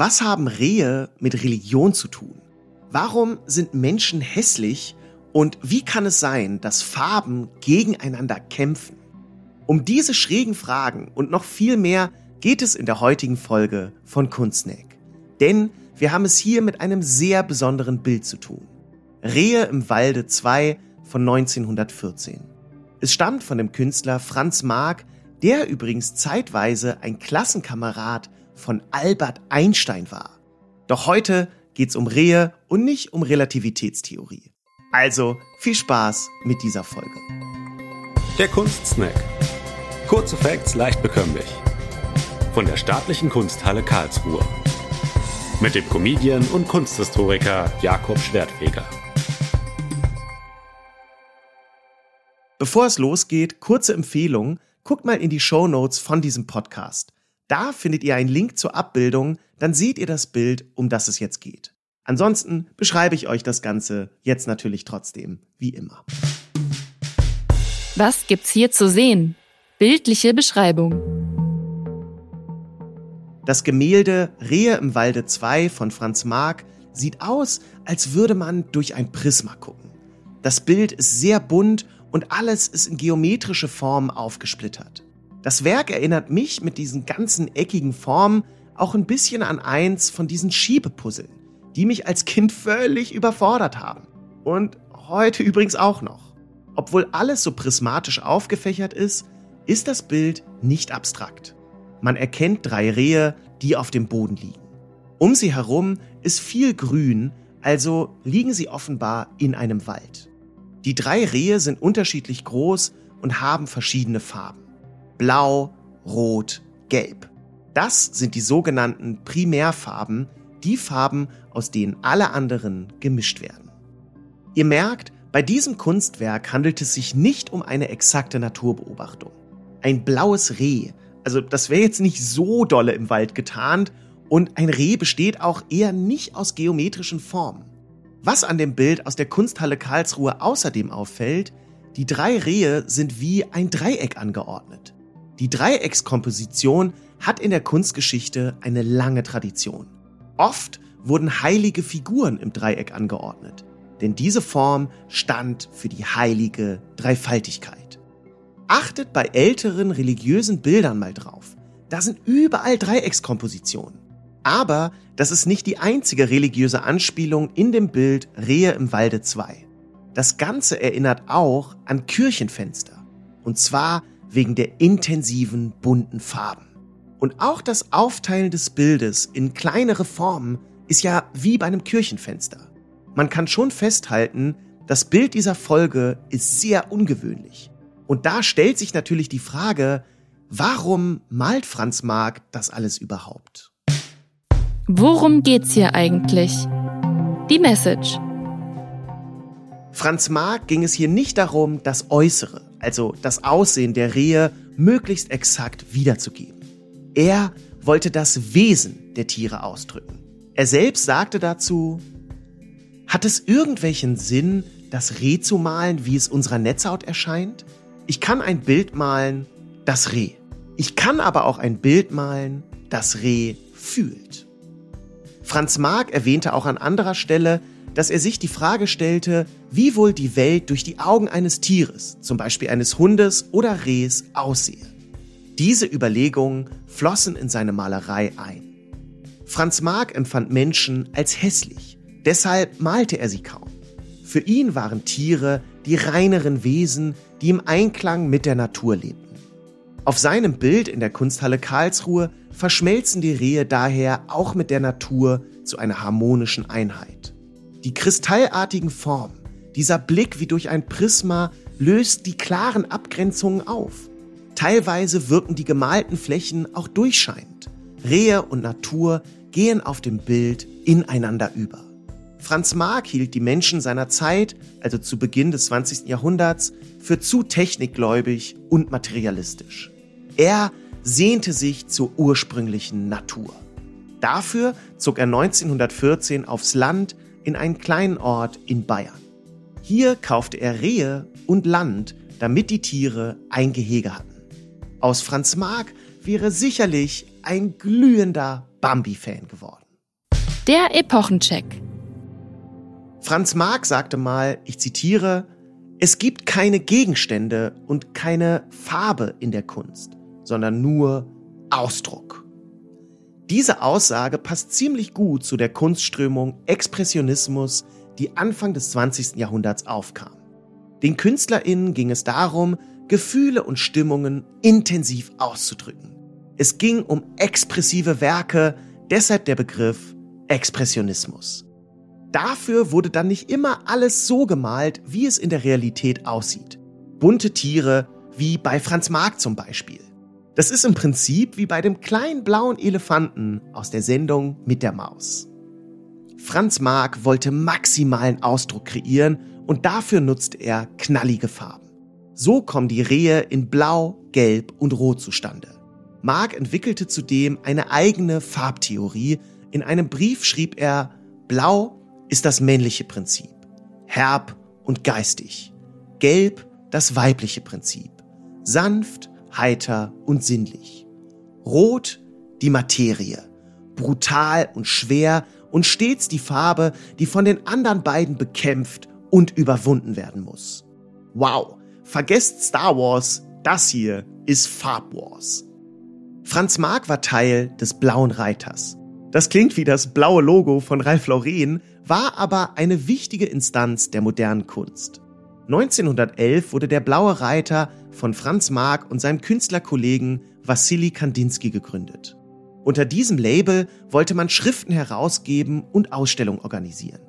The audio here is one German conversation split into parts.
Was haben Rehe mit Religion zu tun? Warum sind Menschen hässlich und wie kann es sein, dass Farben gegeneinander kämpfen? Um diese schrägen Fragen und noch viel mehr geht es in der heutigen Folge von Kunstneck. Denn wir haben es hier mit einem sehr besonderen Bild zu tun. Rehe im Walde 2 von 1914. Es stammt von dem Künstler Franz Marc, der übrigens zeitweise ein Klassenkamerad von Albert Einstein war. Doch heute geht's um Rehe und nicht um Relativitätstheorie. Also viel Spaß mit dieser Folge. Der Kunstsnack. Kurze Facts leicht bekömmlich. Von der Staatlichen Kunsthalle Karlsruhe. Mit dem Comedian und Kunsthistoriker Jakob Schwertfeger. Bevor es losgeht, kurze Empfehlung, guckt mal in die Show Notes von diesem Podcast. Da findet ihr einen Link zur Abbildung, dann seht ihr das Bild, um das es jetzt geht. Ansonsten beschreibe ich euch das Ganze jetzt natürlich trotzdem, wie immer. Was gibt's hier zu sehen? Bildliche Beschreibung. Das Gemälde Rehe im Walde 2 von Franz Marc sieht aus, als würde man durch ein Prisma gucken. Das Bild ist sehr bunt und alles ist in geometrische Formen aufgesplittert. Das Werk erinnert mich mit diesen ganzen eckigen Formen auch ein bisschen an eins von diesen Schiebepuzzeln, die mich als Kind völlig überfordert haben. Und heute übrigens auch noch. Obwohl alles so prismatisch aufgefächert ist, ist das Bild nicht abstrakt. Man erkennt drei Rehe, die auf dem Boden liegen. Um sie herum ist viel Grün, also liegen sie offenbar in einem Wald. Die drei Rehe sind unterschiedlich groß und haben verschiedene Farben. Blau, Rot, Gelb. Das sind die sogenannten Primärfarben, die Farben, aus denen alle anderen gemischt werden. Ihr merkt, bei diesem Kunstwerk handelt es sich nicht um eine exakte Naturbeobachtung. Ein blaues Reh, also das wäre jetzt nicht so dolle im Wald getarnt und ein Reh besteht auch eher nicht aus geometrischen Formen. Was an dem Bild aus der Kunsthalle Karlsruhe außerdem auffällt, die drei Rehe sind wie ein Dreieck angeordnet. Die Dreieckskomposition hat in der Kunstgeschichte eine lange Tradition. Oft wurden heilige Figuren im Dreieck angeordnet, denn diese Form stand für die heilige Dreifaltigkeit. Achtet bei älteren religiösen Bildern mal drauf. Da sind überall Dreieckskompositionen. Aber das ist nicht die einzige religiöse Anspielung in dem Bild Rehe im Walde 2. Das Ganze erinnert auch an Kirchenfenster. Und zwar wegen der intensiven bunten Farben. Und auch das Aufteilen des Bildes in kleinere Formen ist ja wie bei einem Kirchenfenster. Man kann schon festhalten, das Bild dieser Folge ist sehr ungewöhnlich. Und da stellt sich natürlich die Frage, warum malt Franz Marc das alles überhaupt? Worum geht's hier eigentlich? Die Message. Franz Marc ging es hier nicht darum, das Äußere, also das Aussehen der Rehe, möglichst exakt wiederzugeben. Er wollte das Wesen der Tiere ausdrücken. Er selbst sagte dazu, hat es irgendwelchen Sinn, das Reh zu malen, wie es unserer Netzhaut erscheint? Ich kann ein Bild malen, das Reh. Ich kann aber auch ein Bild malen, das Reh fühlt. Franz Marc erwähnte auch an anderer Stelle, dass er sich die Frage stellte, wie wohl die Welt durch die Augen eines Tieres, zum Beispiel eines Hundes oder Rehs, aussehe. Diese Überlegungen flossen in seine Malerei ein. Franz Marc empfand Menschen als hässlich, deshalb malte er sie kaum. Für ihn waren Tiere die reineren Wesen, die im Einklang mit der Natur lebten. Auf seinem Bild in der Kunsthalle Karlsruhe verschmelzen die Rehe daher auch mit der Natur zu einer harmonischen Einheit. Die kristallartigen Formen, dieser Blick wie durch ein Prisma löst die klaren Abgrenzungen auf. Teilweise wirken die gemalten Flächen auch durchscheinend. Rehe und Natur gehen auf dem Bild ineinander über. Franz Marc hielt die Menschen seiner Zeit, also zu Beginn des 20. Jahrhunderts, für zu technikgläubig und materialistisch. Er sehnte sich zur ursprünglichen Natur. Dafür zog er 1914 aufs Land in einen kleinen Ort in Bayern. Hier kaufte er Rehe und Land, damit die Tiere ein Gehege hatten. Aus Franz Marc wäre sicherlich ein glühender Bambi-Fan geworden. Der Epochencheck. Franz Marc sagte mal, ich zitiere, es gibt keine Gegenstände und keine Farbe in der Kunst, sondern nur Ausdruck. Diese Aussage passt ziemlich gut zu der Kunstströmung Expressionismus, die Anfang des 20. Jahrhunderts aufkam. Den KünstlerInnen ging es darum, Gefühle und Stimmungen intensiv auszudrücken. Es ging um expressive Werke, deshalb der Begriff Expressionismus. Dafür wurde dann nicht immer alles so gemalt, wie es in der Realität aussieht. Bunte Tiere, wie bei Franz Marc zum Beispiel. Das ist im Prinzip wie bei dem kleinen blauen Elefanten aus der Sendung mit der Maus. Franz Marc wollte maximalen Ausdruck kreieren und dafür nutzte er knallige Farben. So kommen die Rehe in Blau, Gelb und Rot zustande. Marc entwickelte zudem eine eigene Farbtheorie. In einem Brief schrieb er, Blau ist das männliche Prinzip, herb und geistig. Gelb das weibliche Prinzip, sanft, heiter und sinnlich. Rot die Materie, brutal und schwer und stets die Farbe, die von den anderen beiden bekämpft und überwunden werden muss. Wow, Vergesst Star Wars, das hier ist Farb Wars. Franz Marc war Teil des Blauen Reiters. Das klingt wie das blaue Logo von Ralph Lauren, war aber eine wichtige Instanz der modernen Kunst. 1911 wurde der Blaue Reiter von Franz Marc und seinem Künstlerkollegen Wassili Kandinsky gegründet. Unter diesem Label wollte man Schriften herausgeben und Ausstellungen organisieren.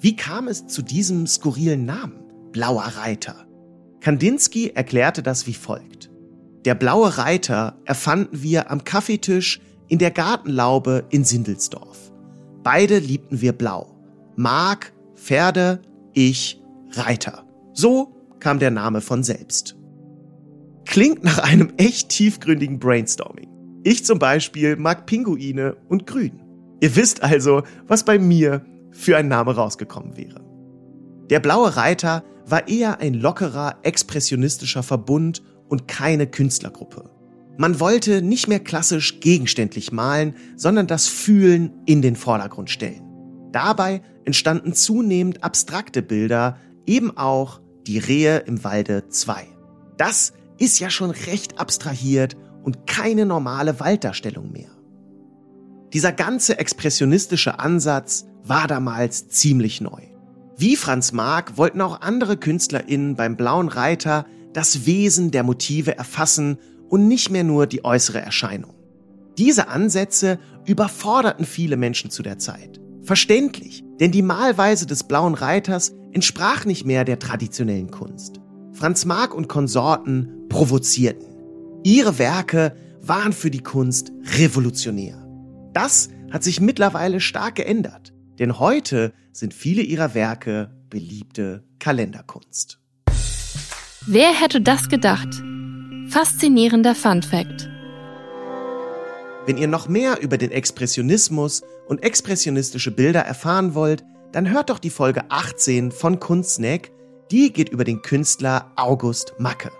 Wie kam es zu diesem skurrilen Namen? Blauer Reiter. Kandinsky erklärte das wie folgt. Der blaue Reiter erfanden wir am Kaffeetisch in der Gartenlaube in Sindelsdorf. Beide liebten wir blau. Mark, Pferde, ich, Reiter. So kam der Name von selbst. Klingt nach einem echt tiefgründigen Brainstorming. Ich zum Beispiel mag Pinguine und Grün. Ihr wisst also, was bei mir für ein Name rausgekommen wäre. Der blaue Reiter war eher ein lockerer, expressionistischer Verbund und keine Künstlergruppe. Man wollte nicht mehr klassisch gegenständlich malen, sondern das Fühlen in den Vordergrund stellen. Dabei entstanden zunehmend abstrakte Bilder, eben auch die Rehe im Walde 2. Das ist ja schon recht abstrahiert und keine normale Walddarstellung mehr. Dieser ganze expressionistische Ansatz war damals ziemlich neu. Wie Franz Marc wollten auch andere KünstlerInnen beim Blauen Reiter das Wesen der Motive erfassen und nicht mehr nur die äußere Erscheinung. Diese Ansätze überforderten viele Menschen zu der Zeit. Verständlich, denn die Malweise des Blauen Reiters entsprach nicht mehr der traditionellen Kunst. Franz Marc und Konsorten provozierten. Ihre Werke waren für die Kunst revolutionär. Das hat sich mittlerweile stark geändert. Denn heute sind viele ihrer Werke beliebte Kalenderkunst. Wer hätte das gedacht? Faszinierender Fun Fact. Wenn ihr noch mehr über den Expressionismus und expressionistische Bilder erfahren wollt, dann hört doch die Folge 18 von Kunstsnack. Die geht über den Künstler August Macke.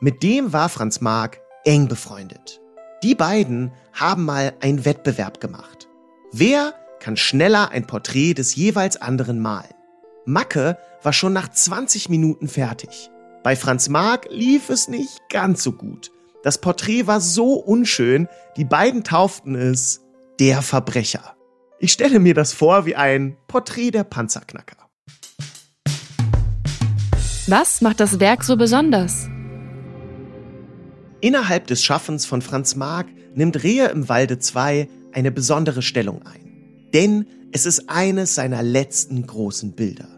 Mit dem war Franz Marc eng befreundet. Die beiden haben mal einen Wettbewerb gemacht. Wer kann schneller ein Porträt des jeweils anderen malen. Macke war schon nach 20 Minuten fertig. Bei Franz Marc lief es nicht ganz so gut. Das Porträt war so unschön, die beiden tauften es der Verbrecher. Ich stelle mir das vor wie ein Porträt der Panzerknacker. Was macht das Werk so besonders? Innerhalb des Schaffens von Franz Marc nimmt Rehe im Walde 2 eine besondere Stellung ein denn es ist eines seiner letzten großen Bilder.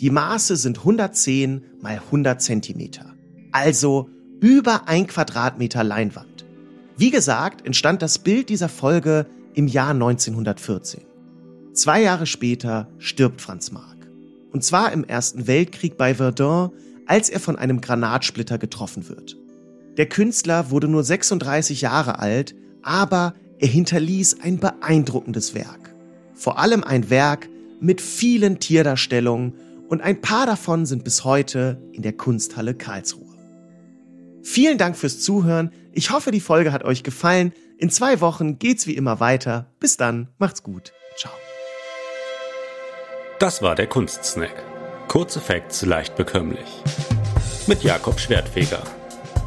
Die Maße sind 110 mal 100 Zentimeter, also über ein Quadratmeter Leinwand. Wie gesagt, entstand das Bild dieser Folge im Jahr 1914. Zwei Jahre später stirbt Franz Marc. Und zwar im Ersten Weltkrieg bei Verdun, als er von einem Granatsplitter getroffen wird. Der Künstler wurde nur 36 Jahre alt, aber er hinterließ ein beeindruckendes Werk. Vor allem ein Werk mit vielen Tierdarstellungen und ein paar davon sind bis heute in der Kunsthalle Karlsruhe. Vielen Dank fürs Zuhören. Ich hoffe, die Folge hat euch gefallen. In zwei Wochen geht's wie immer weiter. Bis dann, macht's gut. Ciao. Das war der Kunstsnack. Kurze Facts leicht bekömmlich. Mit Jakob Schwertfeger.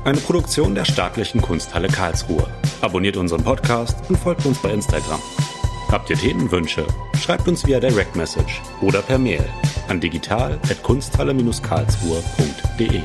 Eine Produktion der Staatlichen Kunsthalle Karlsruhe. Abonniert unseren Podcast und folgt uns bei Instagram. Habt ihr Themenwünsche? Schreibt uns via Direct Message oder per Mail an digital.kunsthalle-karlsruhe.de.